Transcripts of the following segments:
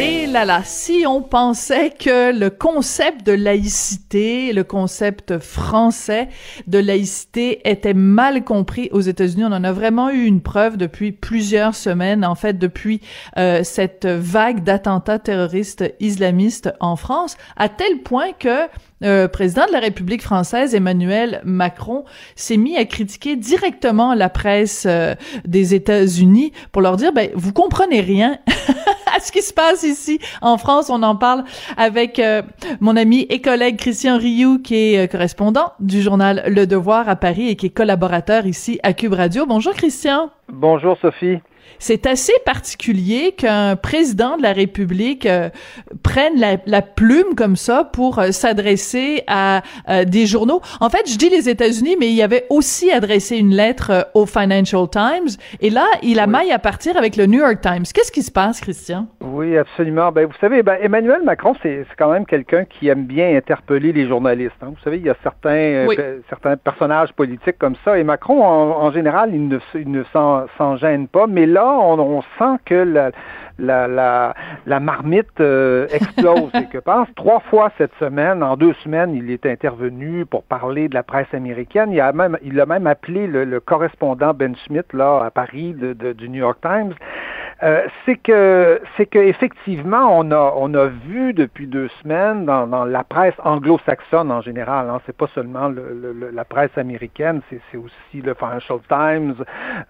Et là là, si on pensait que le concept de laïcité, le concept français de laïcité était mal compris aux États-Unis, on en a vraiment eu une preuve depuis plusieurs semaines, en fait depuis euh, cette vague d'attentats terroristes islamistes en France, à tel point que euh, président de la République française, Emmanuel Macron, s'est mis à critiquer directement la presse euh, des États-Unis pour leur dire, ben, vous comprenez rien ce qui se passe ici en France. On en parle avec euh, mon ami et collègue Christian Rioux, qui est euh, correspondant du journal Le Devoir à Paris et qui est collaborateur ici à Cube Radio. Bonjour Christian. Bonjour Sophie c'est assez particulier qu'un président de la République euh, prenne la, plume comme ça pour euh, s'adresser à euh, des journaux. En fait, je dis les États-Unis, mais il avait aussi adressé une lettre au Financial Times. Et là, il a maille à partir avec le New York Times. Qu'est-ce qui se passe, Christian? Oui, absolument. Ben, vous savez, ben, Emmanuel Macron, c'est quand même quelqu'un qui aime bien interpeller les journalistes. Hein. Vous savez, il y a certains, certains personnages politiques comme ça. Et Macron, en, général, il ne, il ne s'en gêne pas. Mais là, on, sent que la, la, la, marmite euh, explose quelque part. Trois fois cette semaine, en deux semaines, il est intervenu pour parler de la presse américaine. Il a même, il a même appelé le, correspondant Ben Smith là à Paris du New York Times euh, c'est que c'est que effectivement on a on a vu depuis deux semaines dans, la presse anglo-saxonne en général, hein, c'est pas seulement le, la presse américaine, c'est, aussi le Financial Times.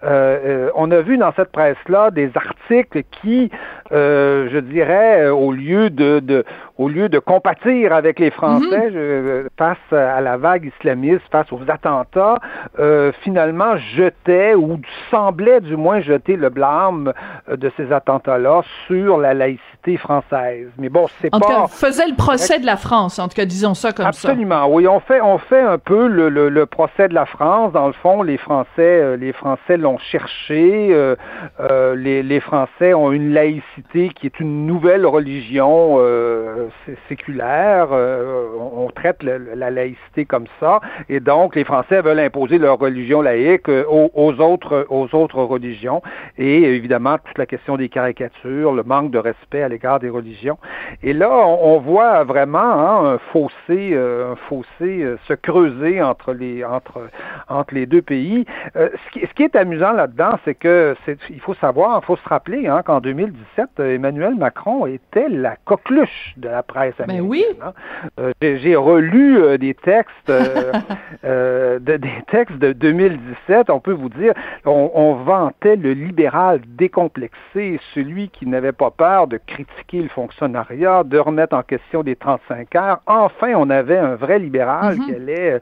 Euh, euh, on a vu dans cette presse-là des articles qui, je dirais, au lieu de au lieu de compatir avec les Français mhm. face à la vague islamiste, face aux attentats, euh, finalement jetaient ou semblaient du moins jeter le blâme de ces attentats-là sur la laïcité française. Mais bon, c'est pas. En tout cas, faisait le procès de la France. En tout cas, disons ça comme ça. Absolument. Oui, on fait, on fait un peu le, le, procès de la France. Dans le fond, les Français, euh, les Français l'ont cherché. Euh, euh, les, les, Français ont une laïcité qui est une nouvelle religion euh, séculaire. on, traite la laïcité comme ça, et donc les Français veulent imposer leur religion laïque aux, aux autres, aux autres religions. Et évidemment, toute la question des caricatures, le manque de respect à l'égard des religions. Et là, on, voit vraiment hein, un fossé, euh, un fossé euh, se creuser entre les entre entre les deux pays. Euh, ce, qui, ce, qui, est amusant là-dedans, c'est que il faut savoir, il faut se rappeler hein, qu'en 2017, Emmanuel Macron était la coqueluche de la presse ben américaine. oui. Hein. j'ai, relu des textes, de, des textes de 2017. On peut vous dire, on, on vantait le libéral décomplexé celui qui n'avait pas peur de critiquer le fonctionnariat, de remettre en question des 35 heures. Enfin, on avait un vrai libéral mhm. qui allait euh,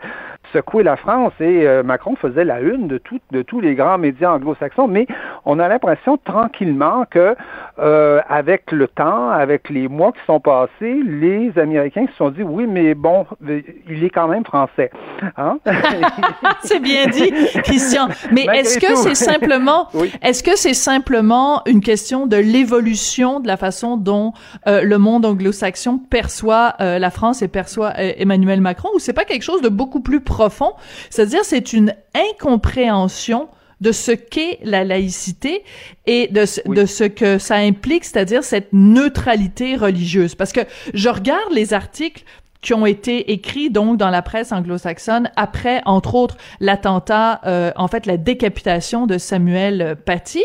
secouer la France et euh, Macron faisait la une de, de tous les grands médias anglo-saxons, mais on a l'impression tranquillement que euh, avec le temps, avec les mois qui sont passés, les Américains se sont dit oui, mais bon, il est quand même français. Hein? c'est bien dit, Christian. Mais est-ce que c'est simplement, est-ce que c'est simplement une question de l'évolution de la façon dont euh, le monde anglo-saxon perçoit euh, la France et perçoit euh, Emmanuel Macron, ou c'est pas quelque chose de beaucoup plus profond? C'est-à-dire, c'est une incompréhension de ce qu'est la laïcité et de, de ce que ça implique, c'est-à-dire cette neutralité religieuse. Parce que je regarde les articles qui ont été écrits donc dans la presse anglo-saxonne après, entre autres, l'attentat, en fait, la décapitation de Samuel Paty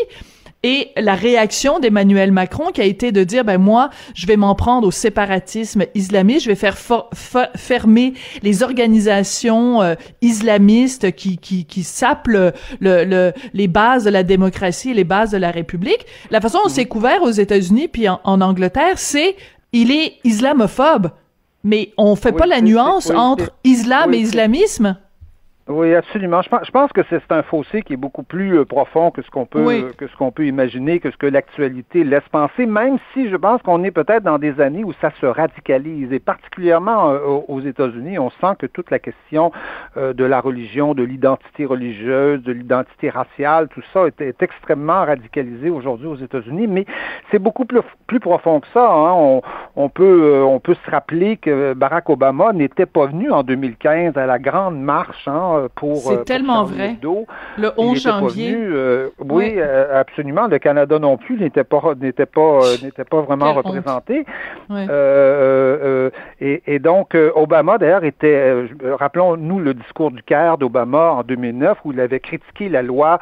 et la réaction d'Emmanuel Macron qui a été de dire ben moi je vais m'en prendre au séparatisme islamiste, je vais faire fermer les organisations euh, islamistes qui qui qui sapent le, le, les bases de la démocratie et les bases de la République. La façon dont c'est couvert aux États-Unis puis en, Angleterre, c'est il est islamophobe. Mais on fait pas la nuance entre islam et islamisme? Oui, absolument. Je pense, que c'est un fossé qui est beaucoup plus euh, profond que ce qu'on peut que ce qu'on peut imaginer, que ce que l'actualité laisse penser, même si je pense qu'on est peut-être dans des années où ça se radicalise. Et particulièrement euh, aux États-Unis, on sent que toute la question euh, de la religion, de l'identité religieuse, de l'identité raciale, tout ça est, extrêmement radicalisé aujourd'hui aux États-Unis. Mais c'est beaucoup plus, plus profond que ça. Hein. On, on peut, on peut se rappeler que Barack Obama n'était pas venu en 2015 à la grande marche hein, pour. C'est tellement vrai. Le 11 janvier. oui, absolument. Le Canada non plus n'était pas n'était pas n'était pas vraiment représenté. Et, et, donc Obama d'ailleurs était, rappelons-nous le discours du Caire d'Obama en 2009 où il avait critiqué la loi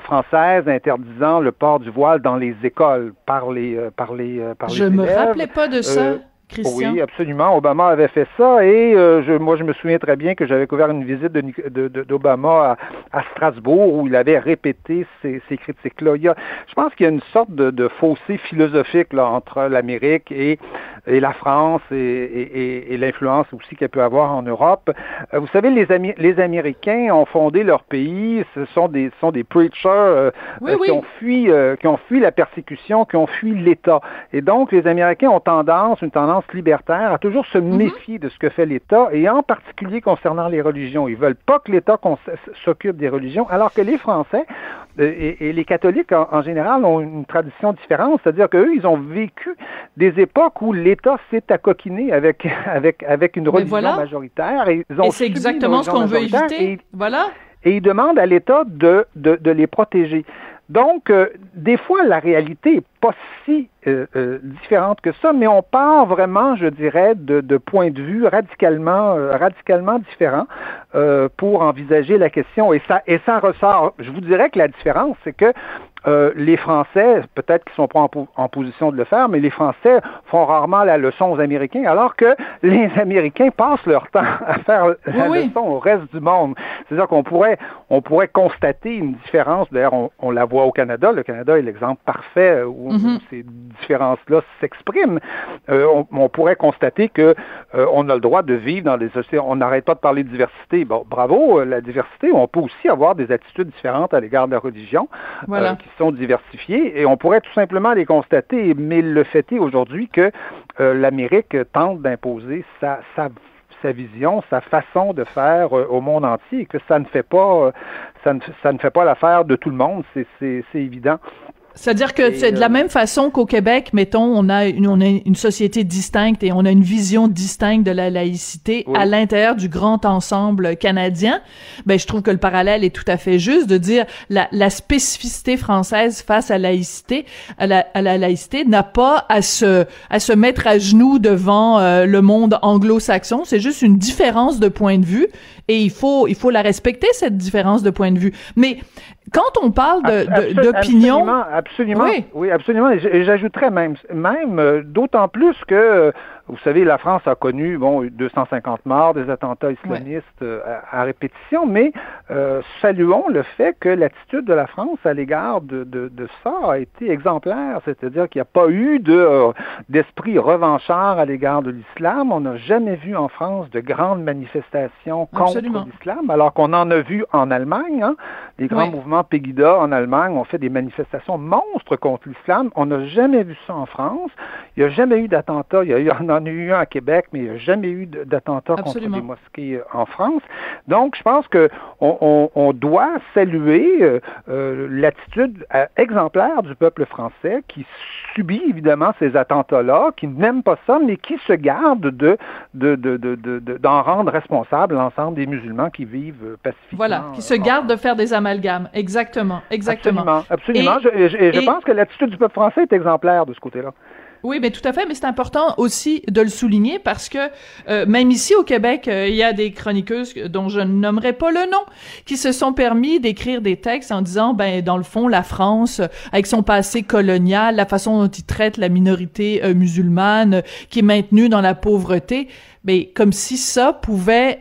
française interdisant le port du voile dans les écoles par les euh, par les euh, par Je me rappelais pas de ça. Euh. Oui, absolument. Obama avait fait ça et je, moi, je me souviens très bien que j'avais couvert une visite d'Obama de, à, Strasbourg où il avait répété ces, ces critiques-là. Je pense qu'il y a une sorte de, de fossé philosophique là, entre l'Amérique et et la France et, l'influence aussi qu'elle peut avoir en Europe. Euh, vous savez, les, les Américains ont fondé leur pays. Ce sont des, sont des preachers euh, euh, qui ont fui, qui ont fui la persécution, qui ont fui l'État. Et donc, les Américains ont tendance, une tendance libertaire, à toujours se mhm. méfier de ce que fait l'État, et en particulier concernant les religions. Ils veulent pas que l'État s'occupe des religions, alors que les Français et, les catholiques en, général ont une tradition différente, c'est-à-dire qu'eux, ils ont vécu des époques où l'État s'est accoquiné avec, avec, avec une religion majoritaire. Et, et c'est exactement ce qu'on veut éviter. voilà. Et ils demandent à l'État de, de, de les protéger. Donc, euh, des fois, la réalité n'est pas si euh, euh, différente que ça, mais on part vraiment, je dirais, de, de points de vue radicalement, radicalement différents pour envisager la question. Et ça, et ça ressort. Je vous dirais que la différence, c'est que euh, les Français, peut-être qu'ils sont pas en, position de le faire, mais les Français font rarement la leçon aux Américains, alors que les Américains passent leur temps à faire la leçon au reste du monde. C'est-à-dire qu'on pourrait, on pourrait constater une différence. D'ailleurs, on, la voit au Canada. Le Canada est l'exemple parfait où, mm-hmm. ces différences-là s'expriment. Euh, on, pourrait constater que euh, on a le droit de vivre dans des sociétés. On n'arrête pas de parler de diversité. Bon, bravo, la diversité. On peut aussi avoir des attitudes différentes à l'égard de la religion. Voilà sont diversifiées et on pourrait tout simplement les constater, mais le fait est aujourd'hui que euh, l'Amérique tente d'imposer sa, sa, sa, vision, sa façon de faire euh, au monde entier et que ça ne fait pas, euh, ça ne, ça ne fait pas l'affaire de tout le monde, c'est évident. C'est-à-dire que c'est de la euh, même façon qu'au Québec, mettons, on a une, on a une société distincte et on a une vision distincte de la laïcité à l'intérieur du grand ensemble canadien. Ben, je trouve que le parallèle est tout à fait juste de dire la, la spécificité française face à laïcité, à la, à la laïcité n'a pas à se à se mettre à genoux devant euh, le monde anglo-saxon. C'est juste une différence de point de vue et il faut il faut la respecter cette différence de point de vue. Mais quand on parle d'opinion... Absolument, absolument. Oui, oui absolument. Et j'ajouterais même, même euh, d'autant plus que euh, vous savez, la France a connu bon 250 morts, des attentats islamistes euh, à, répétition, mais euh, saluons le fait que l'attitude de la France à l'égard de, de, de, ça a été exemplaire, c'est-à-dire qu'il n'y a pas eu de euh, d'esprit revanchard à l'égard de l'islam. On n'a jamais vu en France de grandes manifestations contre l'islam, alors qu'on en a vu en Allemagne. Hein. Les grands mouvements Pegida en Allemagne ont fait des manifestations monstres contre l'islam. On n'a jamais vu ça en France. Il n'y a jamais eu d'attentat. Il y a eu en a eu un à Québec, mais il n'y a jamais eu d'attentat contre des mosquées euh, en France. Donc, je pense que on, doit saluer euh, euh, l'attitude exemplaire du peuple français qui subit évidemment ces attentats-là, qui n'aime pas ça, mais qui se garde de d'en de, de, rendre responsable l'ensemble des musulmans qui vivent pacifiquement. Voilà, qui se garde de faire des amalgames. Exactement, exactement. Absolument, absolument. Et, je, pense que l'attitude du peuple français est exemplaire de ce côté-là. Oui, mais tout à fait, mais c'est important aussi de le souligner parce que euh, même ici au Québec, euh, il y a des chroniqueuses dont je ne nommerai pas le nom qui se sont permis d'écrire des textes en disant ben dans le fond la France avec son passé colonial, la façon dont il traite la minorité euh, musulmane qui est maintenue dans la pauvreté, mais ben, comme si ça pouvait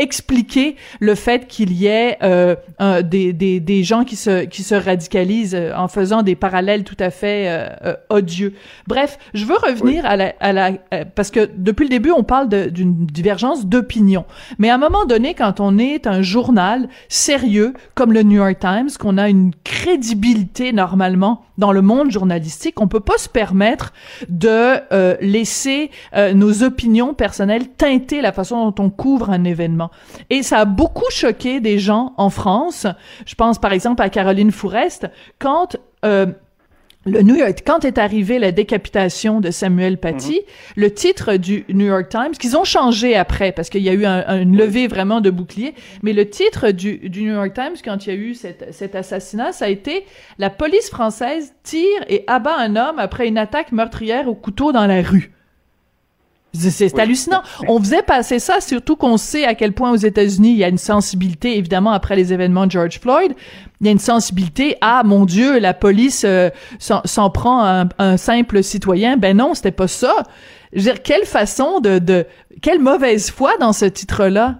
expliquer le fait qu'il y ait euh, des, des, des, gens qui se, qui se radicalisent euh, en faisant des parallèles tout à fait euh, euh odieux. Bref, je veux revenir à la, à la parce que depuis le début on parle d'une divergence d'opinion, mais à un moment donné, quand on est un journal sérieux comme le New York Times, qu'on a une crédibilité normalement dans le monde journalistique, on peut pas se permettre de laisser nos opinions personnelles teinter la façon dont on couvre un événement. Et ça a beaucoup choqué des gens en France. Je pense par exemple à Caroline Fourest quand euh, le New York, quand est arrivée la décapitation de Samuel Paty, mhm. le titre du New York Times, qu'ils ont changé après, parce qu'il y a eu un, une levée vraiment de bouclier, mais le titre du, du New York Times, quand il y a eu cet, cet assassinat, ça a été « La police française tire et abat un homme après une attaque meurtrière au couteau dans la rue ». C'est hallucinant. On faisait passer ça, surtout qu'on sait à quel point aux États-Unis il y a une sensibilité, évidemment après les événements de George Floyd, il y a une sensibilité. Ah mon Dieu, la police euh, s'en prend un, un, simple citoyen. Ben non, c'était pas ça. Je veux dire, quelle façon de, de quelle mauvaise foi dans ce titre-là,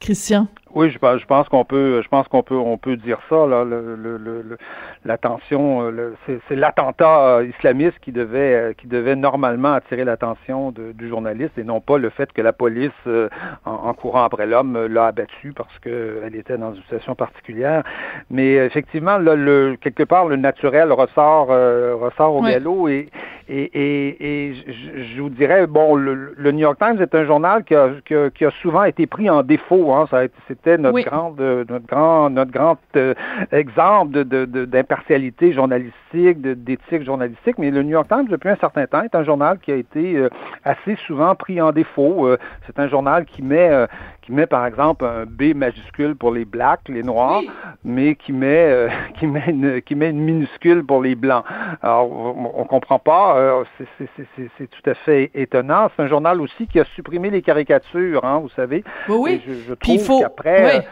Christian? Oui, je, je pense qu'on peut, je pense qu'on peut, on peut dire ça. Là, le, le, le, l'attention, euh, c'est, l'attentat euh, islamiste qui devait, euh, qui devait normalement attirer l'attention du journaliste et non pas le fait que la police, en, courant après l'homme, l'a abattu parce qu'elle était dans une situation particulière. Mais effectivement, là, le, quelque part, le naturel ressort, ressort au galop et, et, et, et je, vous dirais, bon, le, New York Times est un journal qui a, qui a, souvent été pris en défaut. Hein. A c'était notre, grande, notre grand, notre grand euh, exemple de, d'impartialité journalistique, d'éthique journalistique. Mais le New York Times, depuis un certain temps, est un journal qui a été euh, assez souvent pris en défaut. Euh, c'est un journal qui met, qui met par exemple un B majuscule pour les blacks, les noirs, mais qui met, qui met une, qui met une minuscule pour les blancs. Alors, on, on comprend pas. C'est, tout à fait étonnant. C'est un journal aussi qui a supprimé les caricatures, hein, vous savez. Oui, oui. Je, trouve qu'après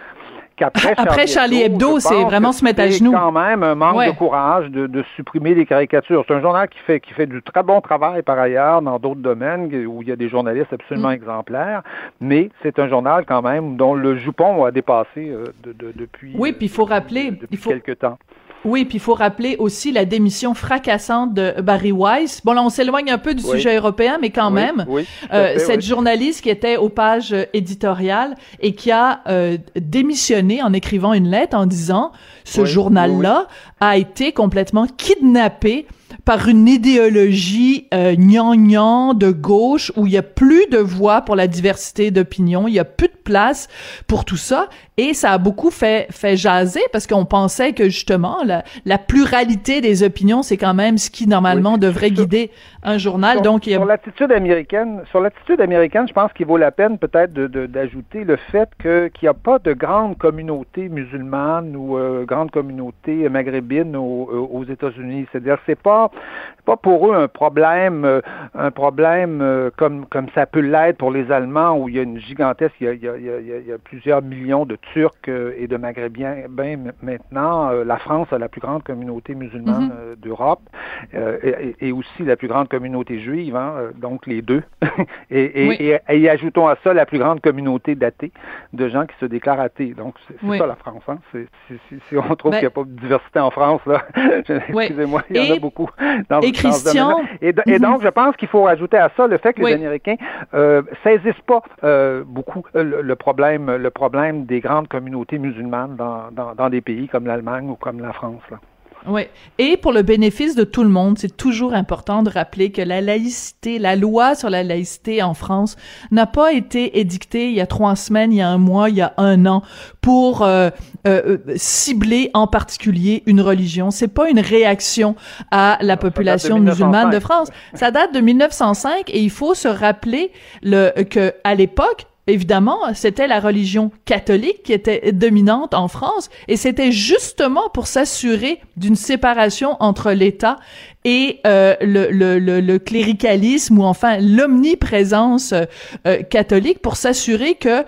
après, Après Charlie Hebdo, c'est vraiment se mettre à genoux. quand même un manque de courage de, supprimer les caricatures. C'est un journal qui fait, qui fait du très bon travail par ailleurs dans d'autres domaines où il y a des journalistes absolument mm. exemplaires, mais c'est un journal quand même dont le jupon a dépassé euh, depuis, oui, puis il faut rappeler, depuis il faut, quelques temps. Oui, puis il faut rappeler aussi la démission fracassante de Barry Weiss. Bon, là, on s'éloigne un peu du sujet européen, mais quand même, euh, cette journaliste qui était aux pages éditoriales et qui a euh, démissionné en écrivant une lettre en disant ce journal-là a été complètement kidnappé par une idéologie euh, gnangnan de gauche où il y a plus de voix pour la diversité d'opinion, il y a plus de place pour tout ça. Et ça a beaucoup fait fait jaser parce qu'on pensait que justement la, la pluralité des opinions c'est quand même ce qui normalement devrait guider un journal. Sur, donc il y a... sur l'attitude américaine, sur l'attitude américaine, je pense qu'il vaut la peine peut-être d'ajouter le fait que qu'il n'y a pas de grande communauté musulmane ou euh, grande communauté maghrébine aux, euh, aux États-Unis. C'est-à-dire c'est pas pas pour eux un problème, euh, un problème comme, comme ça peut l'être pour les Allemands où il y a une gigantesque, il y a, il y a, il y a, plusieurs millions de Turcs et de Maghrébiens ben, maintenant. La France a la plus grande communauté musulmane mhm. d'Europe et, et, aussi la plus grande communauté juive, hein, donc les deux. et, et, ajoutons à ça la plus grande communauté d'athées, de gens qui se déclarent athées. Donc c'est ça la France. Hein. si on trouve ben qu'il n'y a pas de diversité en France, là, excusez-moi, il y en a beaucoup et Christian? Et, mhm. donc, je pense qu'il faut rajouter à ça le fait que les Américains euh, saisissent pas euh, beaucoup euh, le, problème, le problème des grandes communautés musulmanes dans, dans, dans des pays comme l'Allemagne ou comme la France. Là. Oui. Et pour le bénéfice de tout le monde, c'est toujours important de rappeler que la laïcité, la loi sur la laïcité en France n'a pas été édictée il y a trois semaines, il y a un mois, il y a un an pour euh, euh, cibler en particulier une religion. C'est pas une réaction à la population musulmane de France. Ça date de 1905 et il faut se rappeler le que à l'époque évidemment, c'était la religion catholique qui était dominante en France, et c'était justement pour s'assurer d'une séparation entre l'État et euh, le, le, le, cléricalisme ou enfin l'omniprésence euh, catholique pour s'assurer que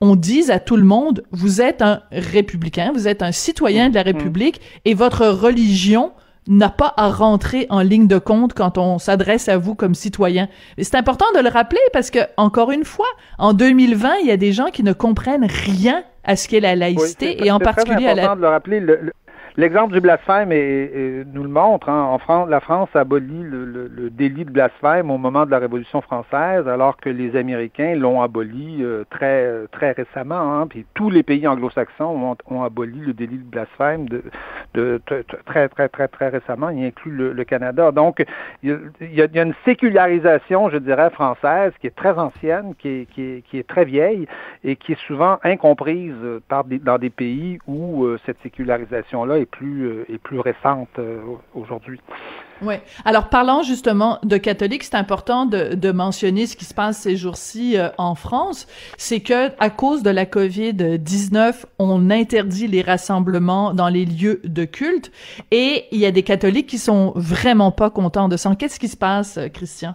on dise à tout le monde, vous êtes un républicain, vous êtes un citoyen de la mmh. République, et votre religion n'a pas à rentrer en ligne de compte quand on s'adresse à vous comme citoyen. C'est important de le rappeler parce que, encore une fois, en 2020, il y a des gens qui ne comprennent rien à ce qu'est la laïcité et en particulier à la... de le rappeler. L'exemple du blasphème nous le montre. Hein. En France, la France abolit le, le, délit de blasphème au moment de la Révolution française, alors que les Américains l'ont aboli euh, très très récemment. Hein. Puis tous les pays anglo-saxons ont, aboli le délit de blasphème de, de, très très très très récemment, y inclut le, Canada. Donc il y, a, y, a, une sécularisation, je dirais, française qui est très ancienne, qui est, qui est, qui est très vieille et qui est souvent incomprise par des, dans des pays où euh, cette sécularisation-là est est plus récente aujourd'hui. Oui. Alors, parlant justement de catholiques, c'est important de, de, mentionner ce qui se passe ces jours-ci euh, en France. C'est que à cause de la COVID-19, on interdit les rassemblements dans les lieux de culte et il y a des catholiques qui sont vraiment pas contents de ça. Qu'est-ce qui se passe, Christian?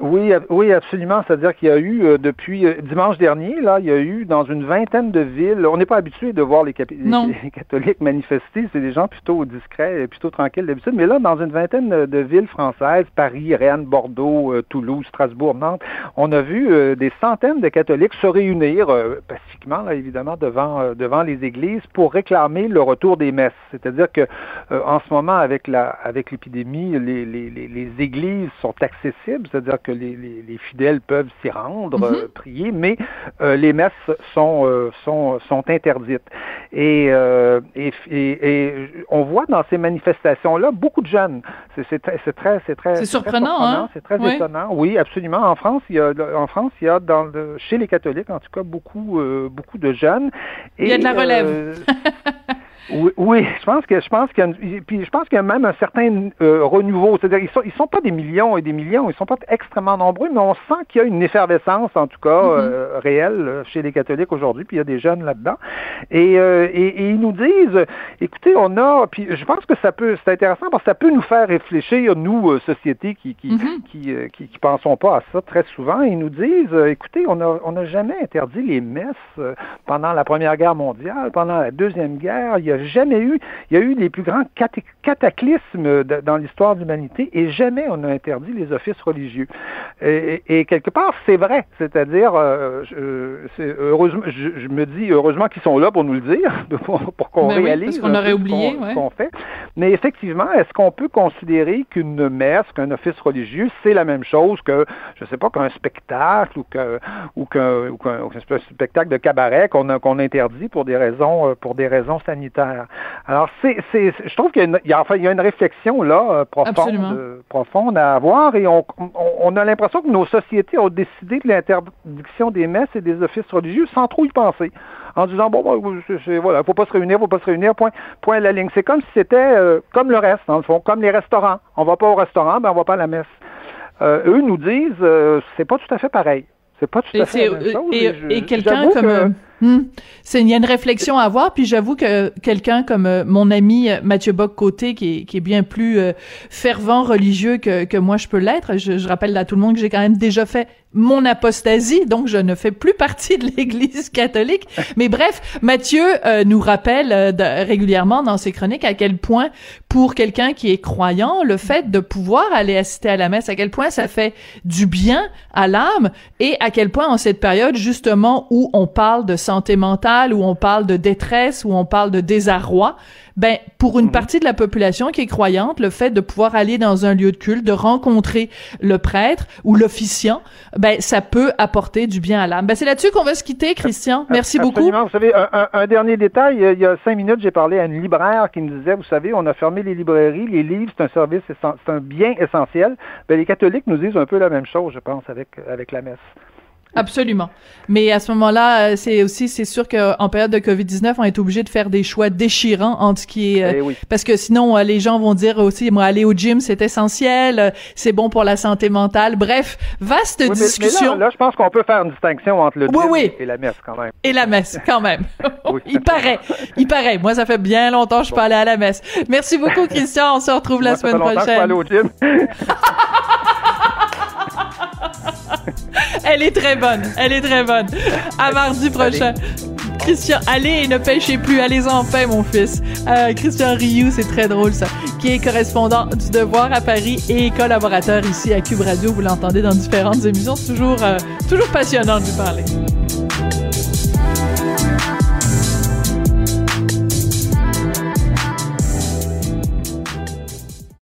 Oui, oui, absolument. C'est-à-dire qu'il y a eu euh, depuis euh, dimanche dernier, là, il y a eu dans une vingtaine de villes. On n'est pas habitué de voir les, catholiques manifester. C'est des gens plutôt discrets, plutôt tranquilles d'habitude. Mais là, dans une vingtaine de villes françaises, Paris, Rennes, Bordeaux, euh, Toulouse, Strasbourg, Nantes, on a vu des centaines de catholiques se réunir pacifiquement, là, évidemment, devant devant les églises pour réclamer le retour des messes. C'est-à-dire que en ce moment, avec la avec l'épidémie, les, les, les églises sont accessibles, c'est-à-dire que les, les, fidèles peuvent s'y rendre, mhm. euh, prier, mais euh, les messes sont, euh, sont, sont interdites. Et, et, et, on voit dans ces manifestations-là beaucoup de jeunes. C'est très, c'est très, c'est très, c'est surprenant, hein? C'est très étonnant. Oui, absolument. En France, il y a, en France, il y a dans le, chez les catholiques, en tout cas, beaucoup, beaucoup de jeunes. il y a de la relève. Oui, oui, je pense que je pense qu'il y a puis je pense qu'il y a même un certain euh, renouveau. C'est-à-dire ils sont ils sont pas des millions et des millions, ils sont pas extrêmement nombreux, mais on sent qu'il y a une effervescence en tout cas mm-hmm. euh, réelle euh, chez les catholiques aujourd'hui. Puis il y a des jeunes là-dedans et, et, ils nous disent, écoutez, on a puis je pense que ça peut c'est intéressant parce que ça peut nous faire réfléchir nous société qui qui, mm-hmm. qui, qui, qui pensons pas à ça très souvent. Ils nous disent, écoutez, on a on n'a jamais interdit les messes pendant la Première Guerre mondiale, pendant la Deuxième Guerre. Il y a jamais eu, il y a eu les plus grands cataclysmes dans l'histoire de l'humanité et jamais on a interdit les offices religieux. Et, quelque part, c'est vrai, c'est-à-dire, euh, je, heureusement, je, me dis heureusement qu'ils sont là pour nous le dire, pour, qu'on ben réalise qu'on aurait oublié, ce qu'on fait. Mais effectivement, est-ce qu'on peut considérer qu'une messe, qu'un office religieux, c'est la même chose que, je sais pas, qu'un spectacle ou qu'un ou qu'un spectacle de cabaret qu'on qu'on interdit pour des raisons euh, pour des raisons sanitaires? Alors, c'est, je trouve qu'il y a, une, enfin, y a réflexion là euh, profonde, euh, profonde à avoir et on, on, a l'impression que nos sociétés ont décidé de l'interdiction des messes et des offices religieux sans trop y penser en disant bon, bon voilà, faut pas se réunir, faut pas se réunir, point, point la ligne. C'est comme si c'était euh, comme le reste, dans le fond, comme les restaurants. On va pas au restaurant, ben on va pas à la messe. eux nous disent c'est pas tout à fait pareil. C'est pas tout à fait la même chose. Et, quelqu'un comme Hmm. C'est il y a une réflexion à avoir, puis j'avoue que quelqu'un comme euh, mon ami euh, Mathieu Bock-Côté, qui est, qui est bien plus euh, fervent religieux que, que moi je peux l'être, je, je, rappelle à tout le monde que j'ai quand même déjà fait mon apostasie, donc je ne fais plus partie de l'Église catholique. Mais bref, Mathieu nous rappelle régulièrement dans ses chroniques à quel point, pour quelqu'un qui est croyant, le fait de pouvoir aller assister à la messe, à quel point ça fait du bien à l'âme, et à quel point en cette période justement où on parle de santé mentale, où on parle de détresse, où on parle de désarroi, ben pour une mhm. partie de la population qui est croyante, le fait de pouvoir aller dans un lieu de culte, de rencontrer le prêtre ou l'officiant, ben ça peut apporter du bien à l'âme. Ben c'est là-dessus qu'on va se quitter, Christian. Merci beaucoup. Vous savez, un, dernier détail. Il y a cinq minutes, j'ai parlé à une libraire qui me disait, vous savez, on a fermé les librairies, les livres, c'est un service, c'est un bien essentiel. Ben les catholiques nous disent un peu la même chose, je pense, avec avec la messe. Absolument. Mais à ce moment-là, euh, c'est aussi, c'est sûr qu'en période de COVID-19, on est obligé de faire des choix déchirants entre ce qui est, euh, eh parce que sinon, euh, les gens vont dire aussi, moi, aller au gym, c'est essentiel, c'est bon pour la santé mentale. Bref, vaste discussion. là, je pense qu'on peut faire une distinction entre le gym et la messe, quand même. Et la messe, quand même. il paraît. Il paraît. Moi, ça fait bien longtemps que je peux aller à la messe. Merci beaucoup, Christian. On se retrouve la semaine prochaine. aller au gym. Elle est très bonne. Elle est très bonne. À mardi prochain. Christian, allez, ne pêchez plus, allez en paix, mon fils. Euh, Christian Rioux, c'est très drôle ça, qui est correspondant du Devoir à Paris et collaborateur ici à Cube Radio. Vous l'entendez dans différentes émissions, c'est toujours, euh, toujours passionnant de lui parler.